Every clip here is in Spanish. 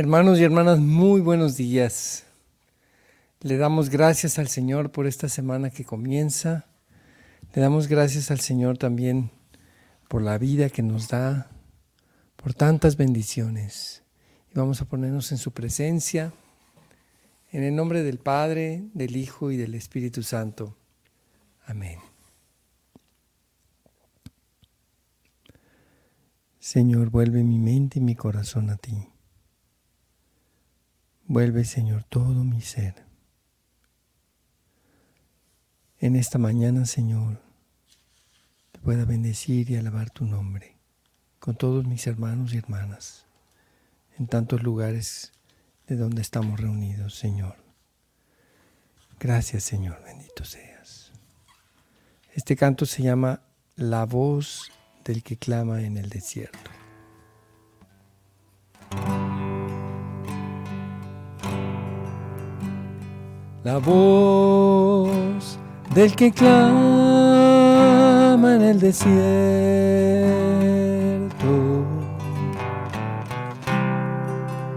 Hermanos y hermanas, muy buenos días. Le damos gracias al Señor por esta semana que comienza. Le damos gracias al Señor también por la vida que nos da, por tantas bendiciones. Y vamos a ponernos en su presencia, en el nombre del Padre, del Hijo y del Espíritu Santo. Amén. Señor, vuelve mi mente y mi corazón a ti. Vuelve, Señor, todo mi ser. En esta mañana, Señor, te pueda bendecir y alabar tu nombre con todos mis hermanos y hermanas en tantos lugares de donde estamos reunidos, Señor. Gracias, Señor, bendito seas. Este canto se llama La voz del que clama en el desierto. La voz del que clama en el desierto.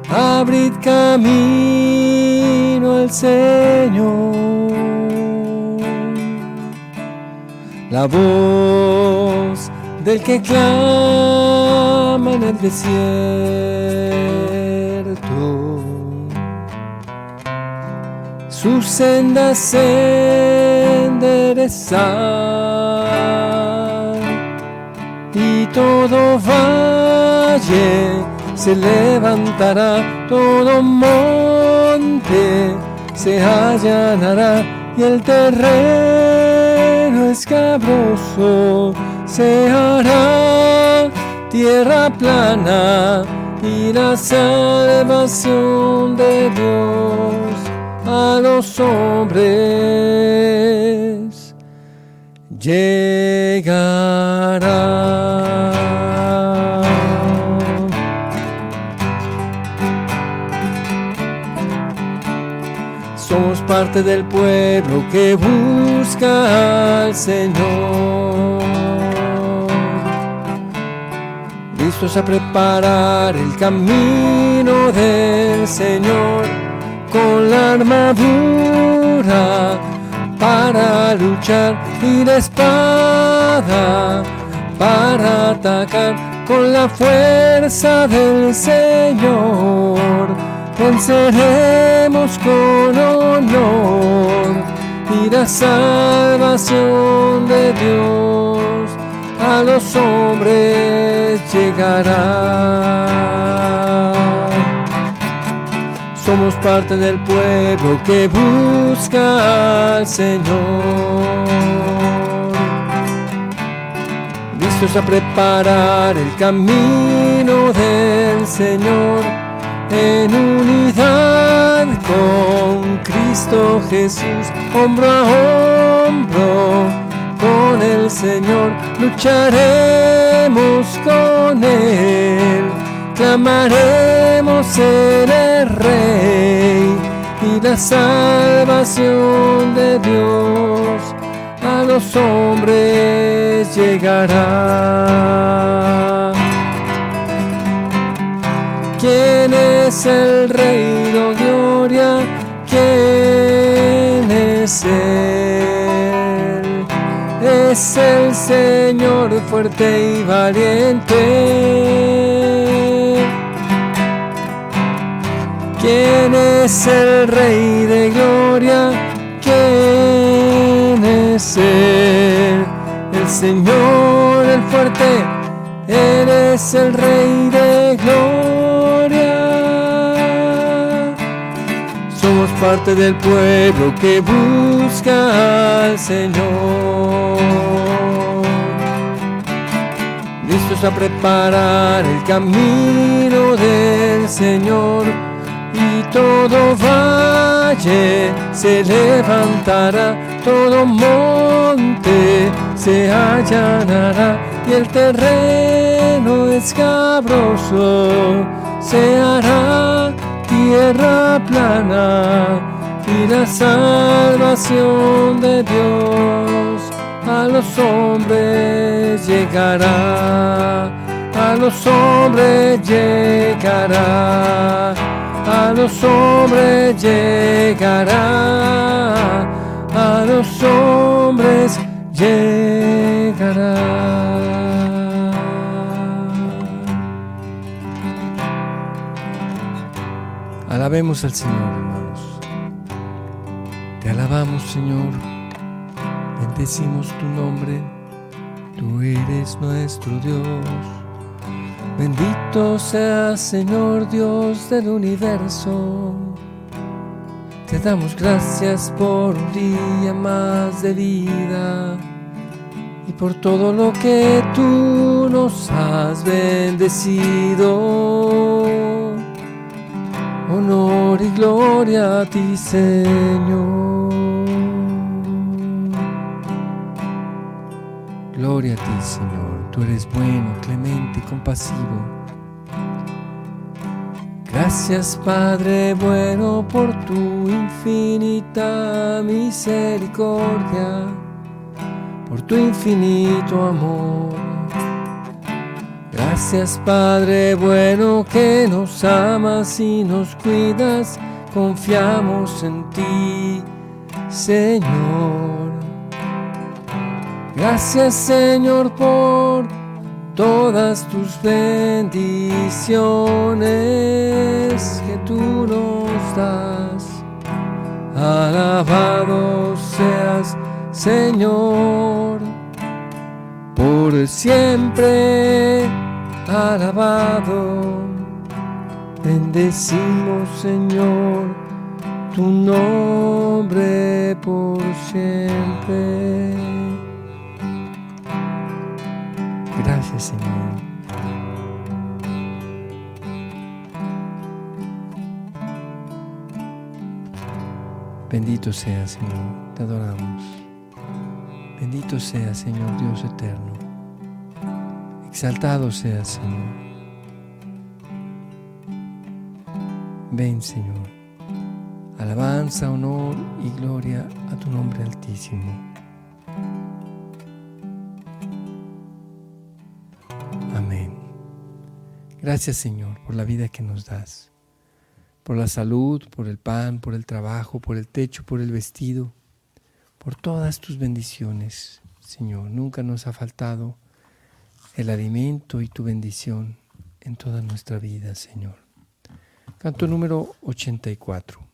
Abrid camino al Señor. La voz del que clama en el desierto sus sendas enderezar y todo valle se levantará, todo monte se allanará y el terreno escabroso se hará tierra plana y la salvación de Dios a los hombres llegará. Somos parte del pueblo que busca al Señor. Listos a preparar el camino del Señor con la armadura para luchar y la espada para atacar con la fuerza del Señor. Venceremos con honor y la salvación de Dios a los hombres llegará. Somos parte del pueblo que busca al Señor. Listos a preparar el camino del Señor en unidad con Cristo Jesús, hombro a hombro con el Señor, lucharemos con Él clamaremos en el Rey y la salvación de Dios a los hombres llegará. ¿Quién es el Rey de Gloria? ¿Quién es Él? Es el Señor fuerte y valiente ¿Quién es el Rey de Gloria? ¿Quién es Él? El Señor, el fuerte, eres el Rey de Gloria. Somos parte del pueblo que busca al Señor. Listos a preparar el camino del Señor todo valle se levantará, todo monte se allanará y el terreno escabroso se hará tierra plana y la salvación de Dios a los hombres llegará a los hombres llegará, a los hombres llegará, a los hombres llegará. Alabemos al Señor, hermanos. Te alabamos, Señor. Bendecimos tu nombre. Tú eres nuestro Dios. Bendito seas, Señor Dios del universo. Te damos gracias por un día más de vida y por todo lo que tú nos has bendecido. Honor y gloria a ti, Señor. Gloria a ti, Señor. Tú eres bueno, clemente, compasivo. Gracias, Padre bueno, por tu infinita misericordia, por tu infinito amor. Gracias, Padre bueno, que nos amas y nos cuidas. Confiamos en ti, Señor. Gracias Señor por todas tus bendiciones que tú nos das. Alabado seas Señor, por siempre alabado. Bendecimos Señor tu nombre por siempre. Señor. Bendito sea, Señor, te adoramos. Bendito sea, Señor Dios eterno. Exaltado sea, Señor. Ven, Señor. Alabanza, honor y gloria a tu nombre altísimo. Gracias Señor por la vida que nos das, por la salud, por el pan, por el trabajo, por el techo, por el vestido, por todas tus bendiciones. Señor, nunca nos ha faltado el alimento y tu bendición en toda nuestra vida, Señor. Canto número 84.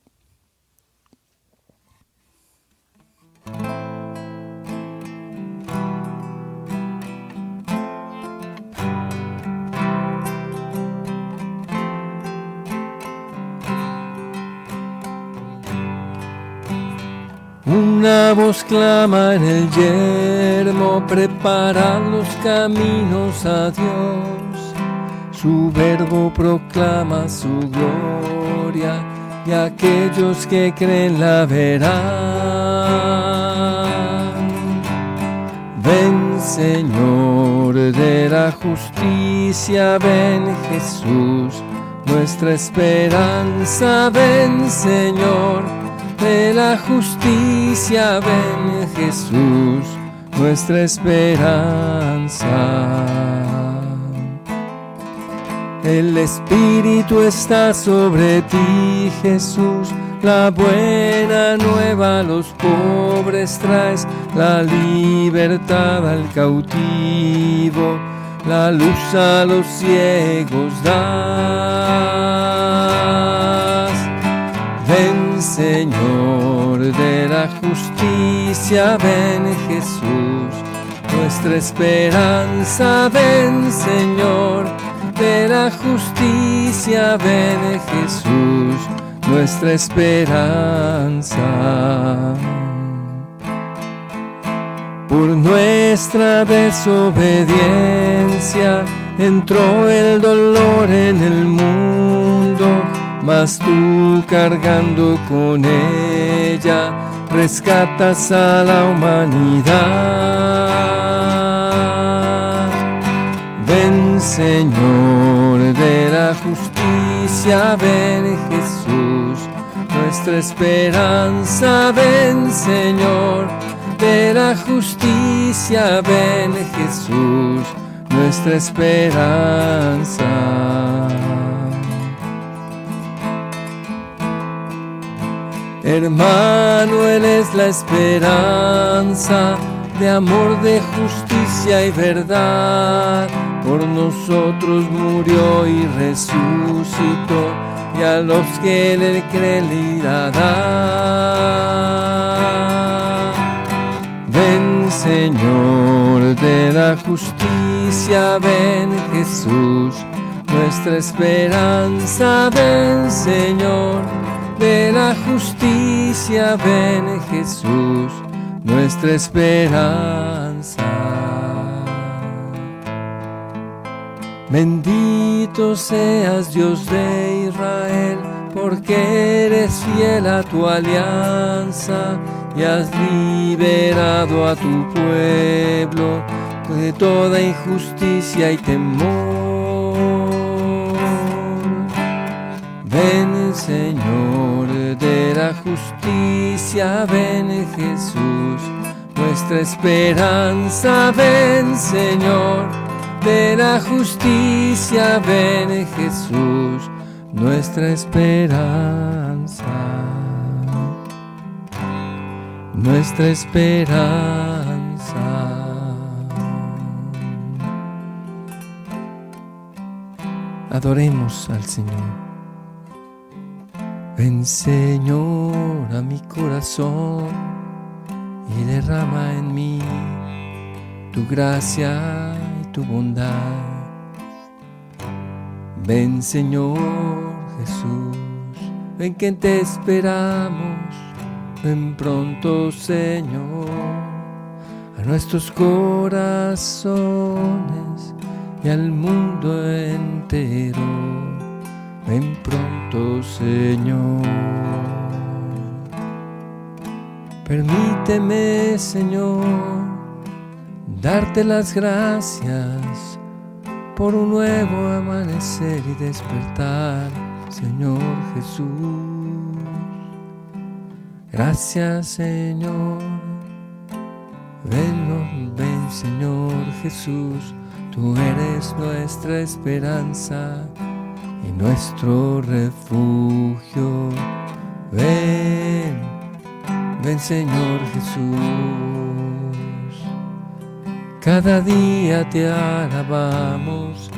Una voz clama en el yermo, prepara los caminos a Dios. Su verbo proclama su gloria y aquellos que creen la verán. Ven Señor de la justicia, ven Jesús, nuestra esperanza, ven Señor de la justicia, ven Jesús, nuestra esperanza. El Espíritu está sobre ti, Jesús. La buena nueva a los pobres traes, la libertad al cautivo, la luz a los ciegos das. Señor de la justicia, ven Jesús, nuestra esperanza, ven Señor de la justicia, ven Jesús, nuestra esperanza. Por nuestra desobediencia entró el dolor en el mundo mas tú cargando con ella rescatas a la humanidad. Ven Señor de la justicia, ven Jesús, nuestra esperanza, ven Señor de la justicia, ven Jesús nuestra esperanza. Hermano, Él es la esperanza de amor, de justicia y verdad. Por nosotros murió y resucitó, y a los que Él cree Ven Señor de la justicia, ven Jesús, nuestra esperanza, ven Señor de la justicia, ven Jesús, nuestra esperanza. Bendito seas Dios de Israel, porque eres fiel a tu alianza y has liberado a tu pueblo de toda injusticia y temor. Ven Señor de la justicia, ven Jesús, nuestra esperanza, ven Señor de la justicia, ven Jesús, nuestra esperanza nuestra esperanza. Adoremos al Señor. Ven Señor a mi corazón y derrama en mí tu gracia y tu bondad. Ven Señor Jesús, ven que te esperamos Ven pronto, Señor, a nuestros corazones y al mundo entero. Ven pronto, Señor. Permíteme, Señor, darte las gracias por un nuevo amanecer y despertar, Señor Jesús. Gracias Señor. Ven, ven Señor Jesús, tú eres nuestra esperanza y nuestro refugio. Ven, ven Señor Jesús. Cada día te alabamos,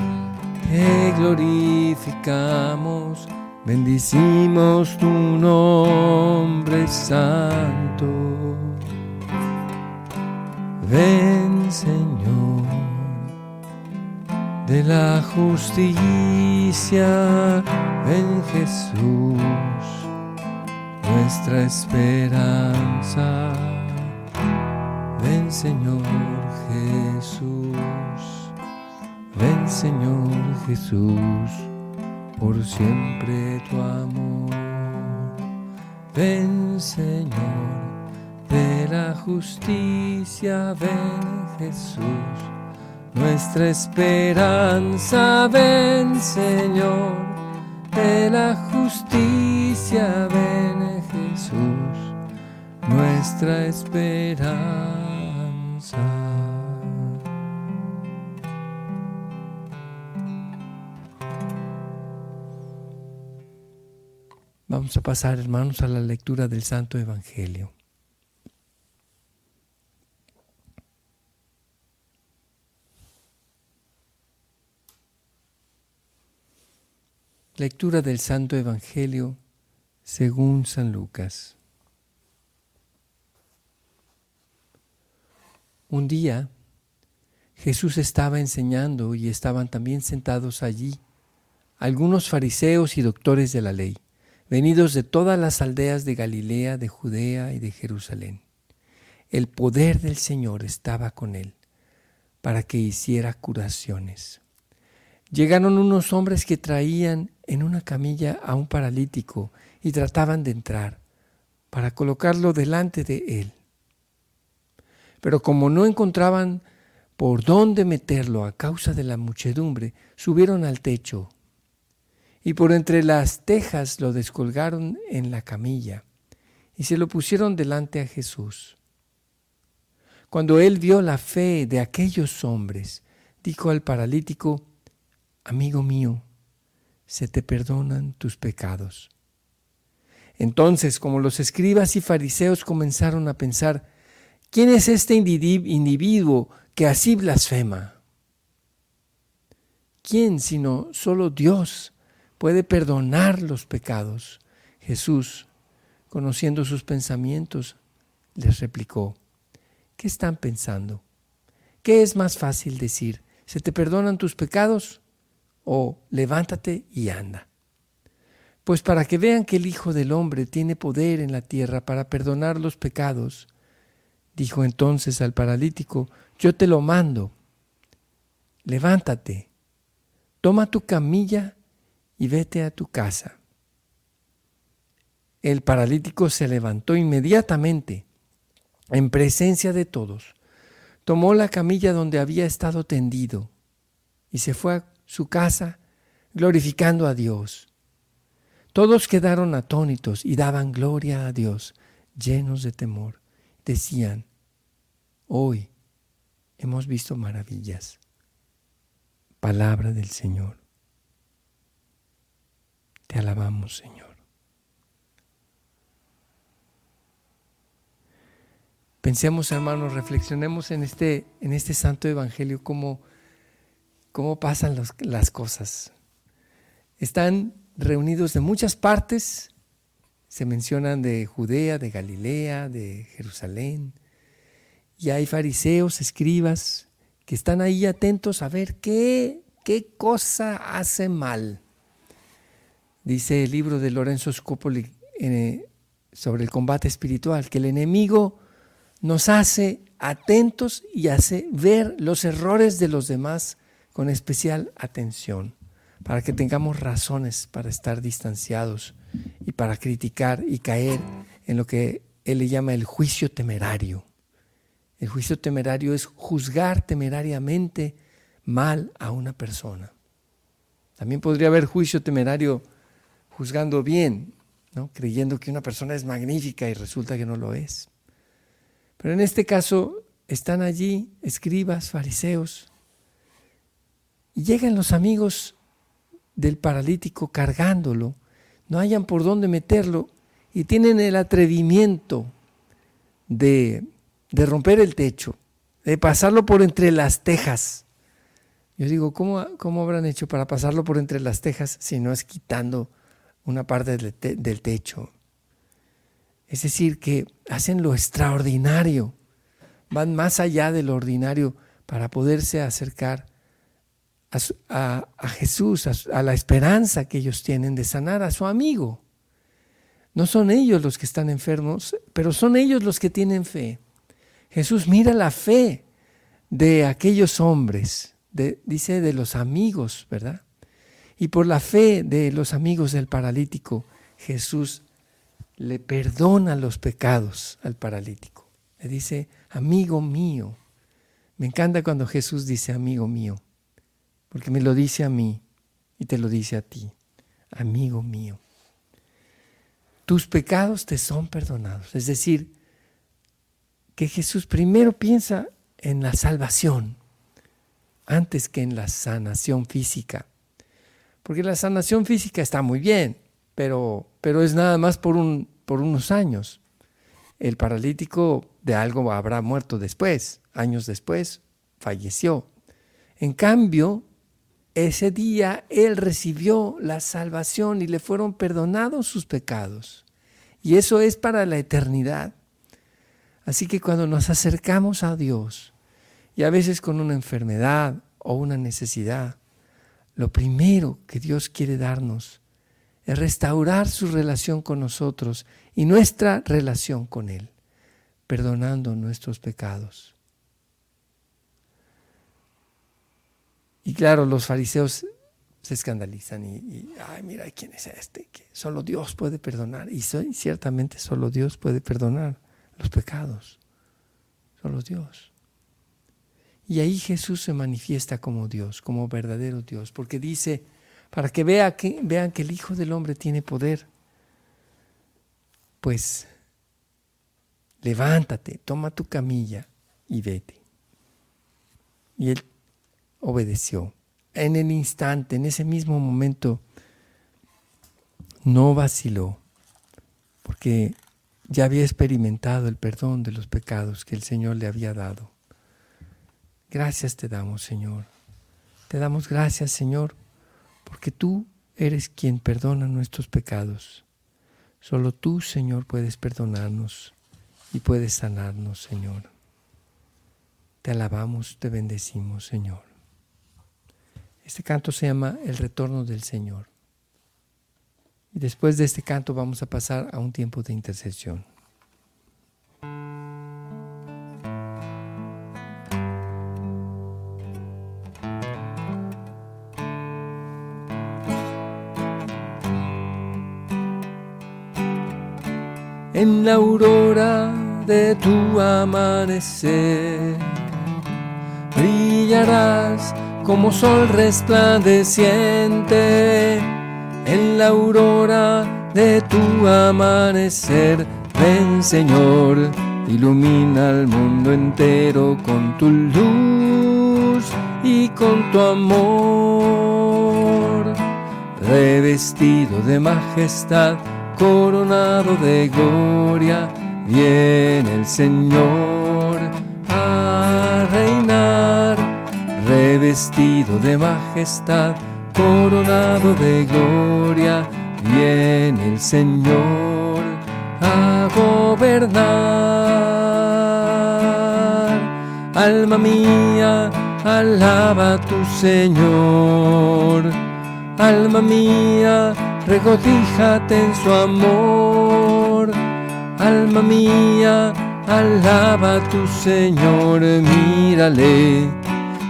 te glorificamos Bendicimos tu nombre santo. Ven Señor de la justicia, ven Jesús, nuestra esperanza. Ven Señor Jesús, ven Señor Jesús por siempre tu amor. Ven Señor de la justicia, ven Jesús, nuestra esperanza, ven Señor de la justicia, ven Jesús, nuestra esperanza. Vamos a pasar, hermanos, a la lectura del Santo Evangelio. Lectura del Santo Evangelio según San Lucas. Un día Jesús estaba enseñando y estaban también sentados allí algunos fariseos y doctores de la ley venidos de todas las aldeas de Galilea, de Judea y de Jerusalén. El poder del Señor estaba con él para que hiciera curaciones. Llegaron unos hombres que traían en una camilla a un paralítico y trataban de entrar para colocarlo delante de él. Pero como no encontraban por dónde meterlo a causa de la muchedumbre, subieron al techo y por entre las tejas lo descolgaron en la camilla y se lo pusieron delante a Jesús. Cuando él vio la fe de aquellos hombres, dijo al paralítico, Amigo mío, se te perdonan tus pecados. Entonces, como los escribas y fariseos comenzaron a pensar, ¿quién es este individuo que así blasfema? ¿Quién sino solo Dios puede perdonar los pecados? Jesús, conociendo sus pensamientos, les replicó, ¿qué están pensando? ¿Qué es más fácil decir? ¿Se te perdonan tus pecados? O levántate y anda. Pues para que vean que el Hijo del Hombre tiene poder en la tierra para perdonar los pecados, dijo entonces al paralítico, yo te lo mando, levántate, toma tu camilla y vete a tu casa. El paralítico se levantó inmediatamente, en presencia de todos, tomó la camilla donde había estado tendido y se fue a su casa, glorificando a Dios. Todos quedaron atónitos y daban gloria a Dios, llenos de temor. Decían, hoy hemos visto maravillas. Palabra del Señor. Te alabamos, Señor. Pensemos, hermanos, reflexionemos en este, en este santo evangelio como cómo pasan las cosas. Están reunidos de muchas partes, se mencionan de Judea, de Galilea, de Jerusalén, y hay fariseos, escribas, que están ahí atentos a ver qué, qué cosa hace mal. Dice el libro de Lorenzo Scopoli eh, sobre el combate espiritual, que el enemigo nos hace atentos y hace ver los errores de los demás con especial atención, para que tengamos razones para estar distanciados y para criticar y caer en lo que él le llama el juicio temerario. El juicio temerario es juzgar temerariamente mal a una persona. También podría haber juicio temerario juzgando bien, ¿no? creyendo que una persona es magnífica y resulta que no lo es. Pero en este caso están allí escribas, fariseos, y llegan los amigos del paralítico cargándolo, no hayan por dónde meterlo y tienen el atrevimiento de, de romper el techo, de pasarlo por entre las tejas. Yo digo, ¿cómo, ¿cómo, habrán hecho para pasarlo por entre las tejas si no es quitando una parte del, del techo? Es decir, que hacen lo extraordinario, van más allá de lo ordinario para poderse acercar a, Jesús, a, la esperanza que ellos tienen de sanar a su amigo. No son ellos los que están enfermos, pero son ellos los que tienen fe. Jesús mira la fe de aquellos hombres, dice de los amigos, ¿verdad? Y por la fe de los amigos del paralítico, Jesús le perdona los pecados al paralítico. Le dice, amigo mío. Me encanta cuando Jesús dice, amigo mío porque me lo dice a mí y te lo dice a ti, amigo mío. Tus pecados te son perdonados. Es decir, que Jesús primero piensa en la salvación antes que en la sanación física. Porque la sanación física está muy bien, pero, pero es nada más por, un, por unos años. El paralítico de algo habrá muerto después, años después, falleció. En cambio, ese día él recibió la salvación y le fueron perdonados sus pecados. Y eso es para la eternidad. Así que cuando nos acercamos a Dios, y a veces con una enfermedad o una necesidad, lo primero que Dios quiere darnos es restaurar su relación con nosotros y nuestra relación con Él, perdonando nuestros pecados. Y claro, los fariseos se escandalizan y, ay, mira, ¿quién es este? Que solo Dios puede perdonar. Y ciertamente solo Dios puede perdonar los pecados. Solo Dios. Y ahí Jesús se manifiesta como Dios, como verdadero Dios, porque dice, para que, vea que vean que el Hijo del Hombre tiene poder, pues levántate, toma tu camilla y vete. Y él obedeció. En el instante, en ese mismo momento, no vaciló, porque ya había experimentado el perdón de los pecados que el Señor le había dado. Gracias te damos, Señor. Te damos gracias, Señor, porque tú eres quien perdona nuestros pecados. Solo tú, Señor, puedes perdonarnos y puedes sanarnos, Señor. Te alabamos, te bendecimos, Señor. Este canto se llama El retorno del Señor. Y después de este canto vamos a pasar a un tiempo de intercesión. En la aurora de tu amanecer brillarás como sol resplandeciente en la aurora de tu amanecer. Ven Señor, ilumina al mundo entero con tu luz y con tu amor. Revestido de majestad, coronado de gloria, viene el Señor Revestido de majestad, coronado de gloria, viene el Señor a gobernar. Alma mía, alaba a tu Señor. Alma mía, regocíjate en su amor. Alma mía, alaba a tu Señor, mírale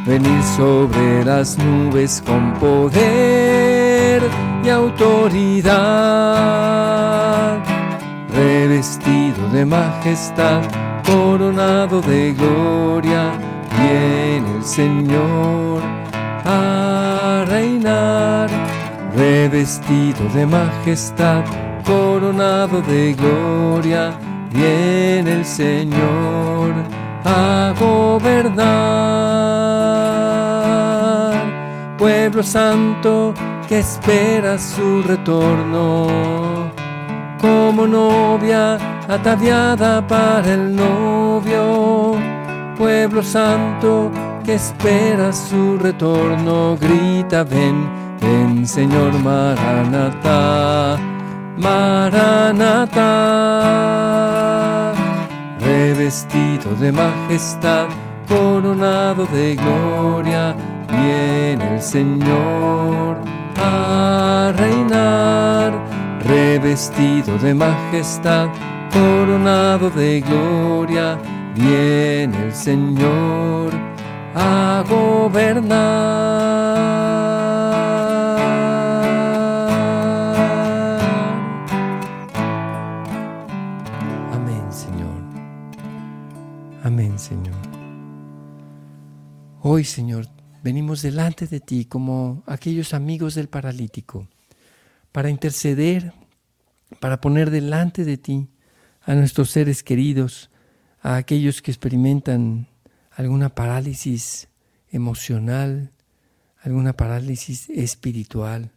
venir sobre las nubes con poder y autoridad, revestido de majestad, coronado de gloria, viene el Señor a reinar, revestido de majestad, coronado de gloria, viene el Señor a gobernar. Pueblo santo que espera su retorno, como novia ataviada para el novio. Pueblo santo que espera su retorno, grita ven, ven Señor Maranatha, Maranatha revestido de majestad, coronado de gloria, viene el Señor a reinar, revestido de majestad, coronado de gloria, viene el Señor a gobernar. Hoy, Señor, venimos delante de ti como aquellos amigos del paralítico para interceder, para poner delante de ti a nuestros seres queridos, a aquellos que experimentan alguna parálisis emocional, alguna parálisis espiritual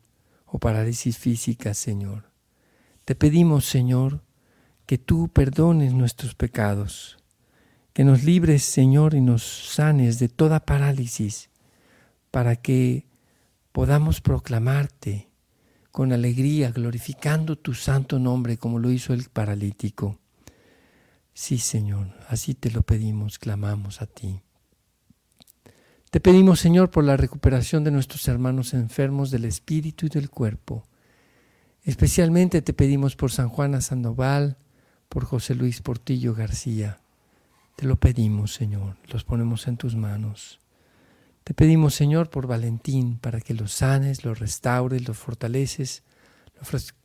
o parálisis física, Señor. Te pedimos, Señor, que tú perdones nuestros pecados, que nos libres, Señor, y nos sanes de toda parálisis, para que podamos proclamarte con alegría, glorificando tu santo nombre como lo hizo el paralítico. Sí, Señor, así te lo pedimos, clamamos a ti. Te pedimos, Señor, por la recuperación de nuestros hermanos enfermos del espíritu y del cuerpo. Especialmente te pedimos por San Juana Sandoval, por José Luis Portillo García. Te lo pedimos, Señor, los ponemos en tus manos. Te pedimos, Señor, por Valentín, para que los sanes, los restaures, los fortaleces,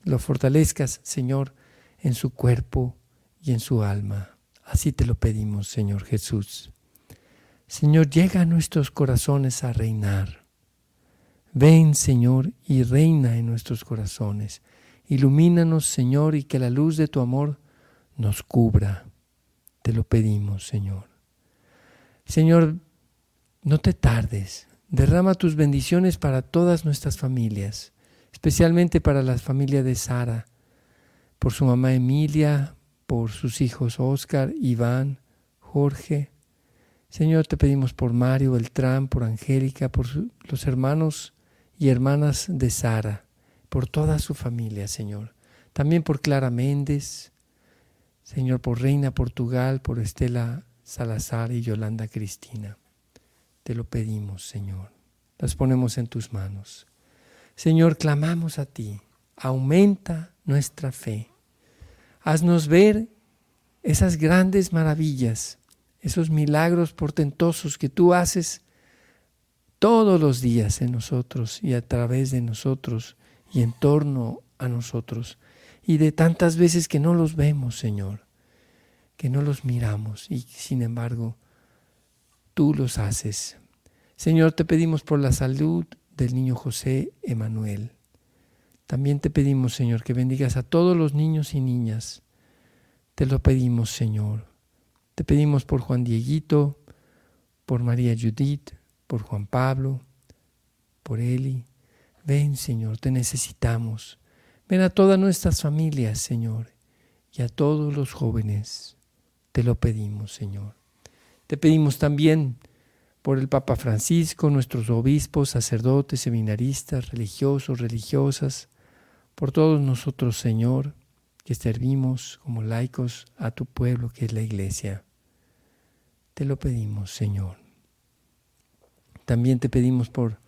lo fortalezcas, Señor, en su cuerpo y en su alma. Así te lo pedimos, Señor Jesús. Señor, llega a nuestros corazones a reinar. Ven, Señor, y reina en nuestros corazones. Ilumínanos, Señor, y que la luz de tu amor nos cubra. Te lo pedimos, Señor. Señor, no te tardes. Derrama tus bendiciones para todas nuestras familias, especialmente para la familia de Sara, por su mamá Emilia, por sus hijos Oscar, Iván, Jorge. Señor, te pedimos por Mario Beltrán, por Angélica, por los hermanos y hermanas de Sara, por toda su familia, Señor. También por Clara Méndez, Señor, por Reina Portugal, por Estela Salazar y Yolanda Cristina. Te lo pedimos, Señor. Las ponemos en tus manos. Señor, clamamos a ti. Aumenta nuestra fe. Haznos ver esas grandes maravillas, esos milagros portentosos que tú haces todos los días en nosotros y a través de nosotros y en torno a nosotros y de tantas veces que no los vemos, Señor, que no los miramos y sin embargo tú los haces. Señor, te pedimos por la salud del niño José Emanuel. También te pedimos, Señor, que bendigas a todos los niños y niñas. Te lo pedimos, Señor. Te pedimos por Juan Dieguito, por María Judith, por Juan Pablo, por Eli. Ven, Señor, te necesitamos. Ven a todas nuestras familias, Señor, y a todos los jóvenes. Te lo pedimos, Señor. Te pedimos también por el Papa Francisco, nuestros obispos, sacerdotes, seminaristas, religiosos, religiosas, por todos nosotros, Señor, que servimos como laicos a tu pueblo que es la Iglesia. Te lo pedimos, Señor. También te pedimos por,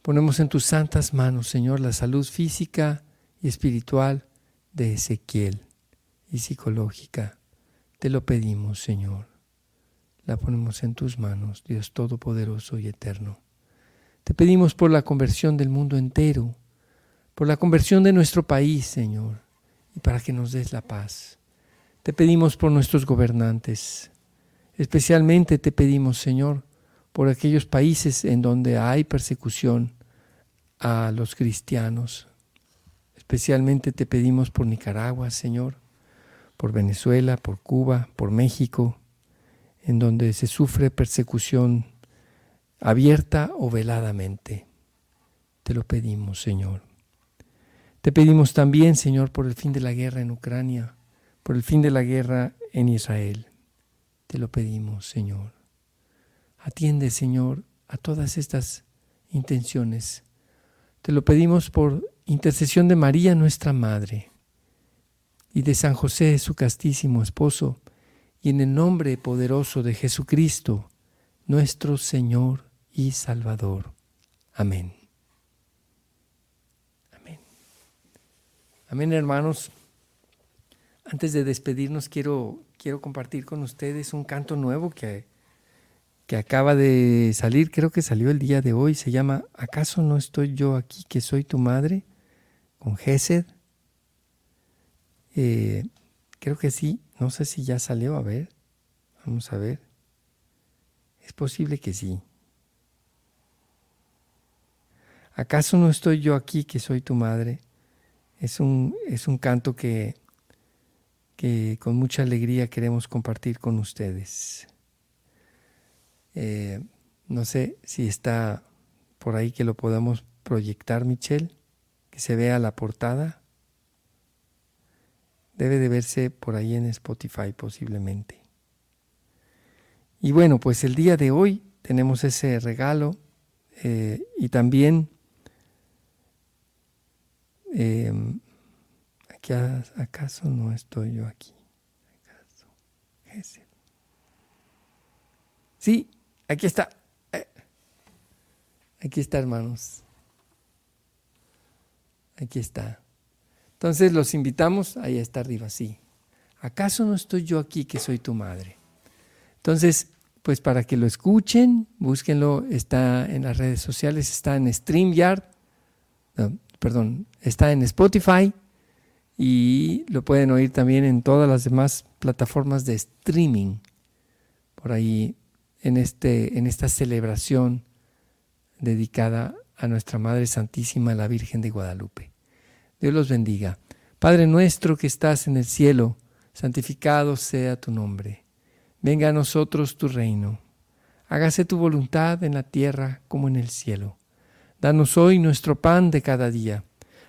ponemos en tus santas manos, Señor, la salud física, espiritual de Ezequiel y psicológica. Te lo pedimos, Señor. La ponemos en tus manos, Dios Todopoderoso y Eterno. Te pedimos por la conversión del mundo entero, por la conversión de nuestro país, Señor, y para que nos des la paz. Te pedimos por nuestros gobernantes. Especialmente te pedimos, Señor, por aquellos países en donde hay persecución a los cristianos, Especialmente te pedimos por Nicaragua, Señor, por Venezuela, por Cuba, por México, en donde se sufre persecución abierta o veladamente. Te lo pedimos, Señor. Te pedimos también, Señor, por el fin de la guerra en Ucrania, por el fin de la guerra en Israel. Te lo pedimos, Señor. Atiende, Señor, a todas estas intenciones. Te lo pedimos por intercesión de María nuestra Madre y de San José su castísimo esposo, y en el nombre poderoso de Jesucristo, nuestro Señor y Salvador. Amén. Amén. Amén, hermanos. Antes de despedirnos, quiero, quiero compartir con ustedes un canto nuevo que que acaba de salir, creo que salió el día de hoy, se llama ¿Acaso no estoy yo aquí que soy tu madre? Con Gesed. Eh, creo que sí, no sé si ya salió, a ver, vamos a ver. Es posible que sí. ¿Acaso no estoy yo aquí que soy tu madre? Es un, es un canto que, que con mucha alegría queremos compartir con ustedes. Eh, no sé si está por ahí que lo podamos proyectar, Michelle se vea la portada. Debe de verse por ahí en Spotify posiblemente. Y bueno, pues el día de hoy tenemos ese regalo eh, y también em, ¿acaso no estoy yo aquí? ¿Acaso? Sí, aquí está. Eh, aquí está, hermanos. Aquí está. Entonces los invitamos, ahí está arriba, sí. ¿Acaso no estoy yo aquí que soy tu madre? Entonces, pues para que lo escuchen, búsquenlo, está en las redes sociales, está en StreamYard, perdón, está en Spotify y lo pueden oír también en todas las demás plataformas de streaming. Por ahí en, este, en esta celebración dedicada a nuestra Madre Santísima, la Virgen de Guadalupe. Dios los bendiga. Padre nuestro que estás en el cielo, santificado sea tu nombre. Venga a nosotros tu reino. Hágase tu voluntad en la tierra como en el cielo. Danos hoy nuestro pan de cada día.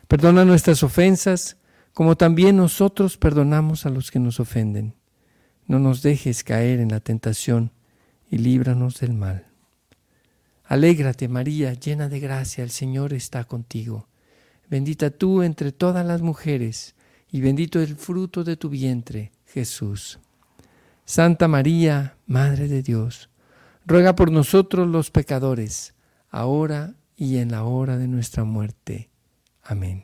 Perdona nuestras ofensas, como también nosotros perdonamos a los que nos ofenden. No nos dejes caer en la tentación y líbranos del mal. Alégrate, María, llena de gracia, el Señor está contigo. Bendita tú entre todas las mujeres, y bendito el fruto de tu vientre, Jesús. Santa María, Madre de Dios, ruega por nosotros los pecadores, ahora y en la hora de nuestra muerte. Amén.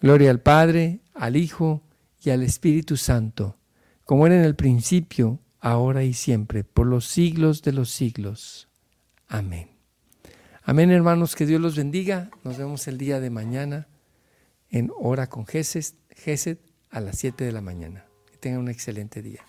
Gloria al Padre, al Hijo y al Espíritu Santo, como era en el principio, ahora y siempre, por los siglos de los siglos. Amén. Amén, hermanos, que Dios los bendiga. Nos vemos el día de mañana en Hora con Gesed, a las 7 de la mañana. Que tengan un excelente día.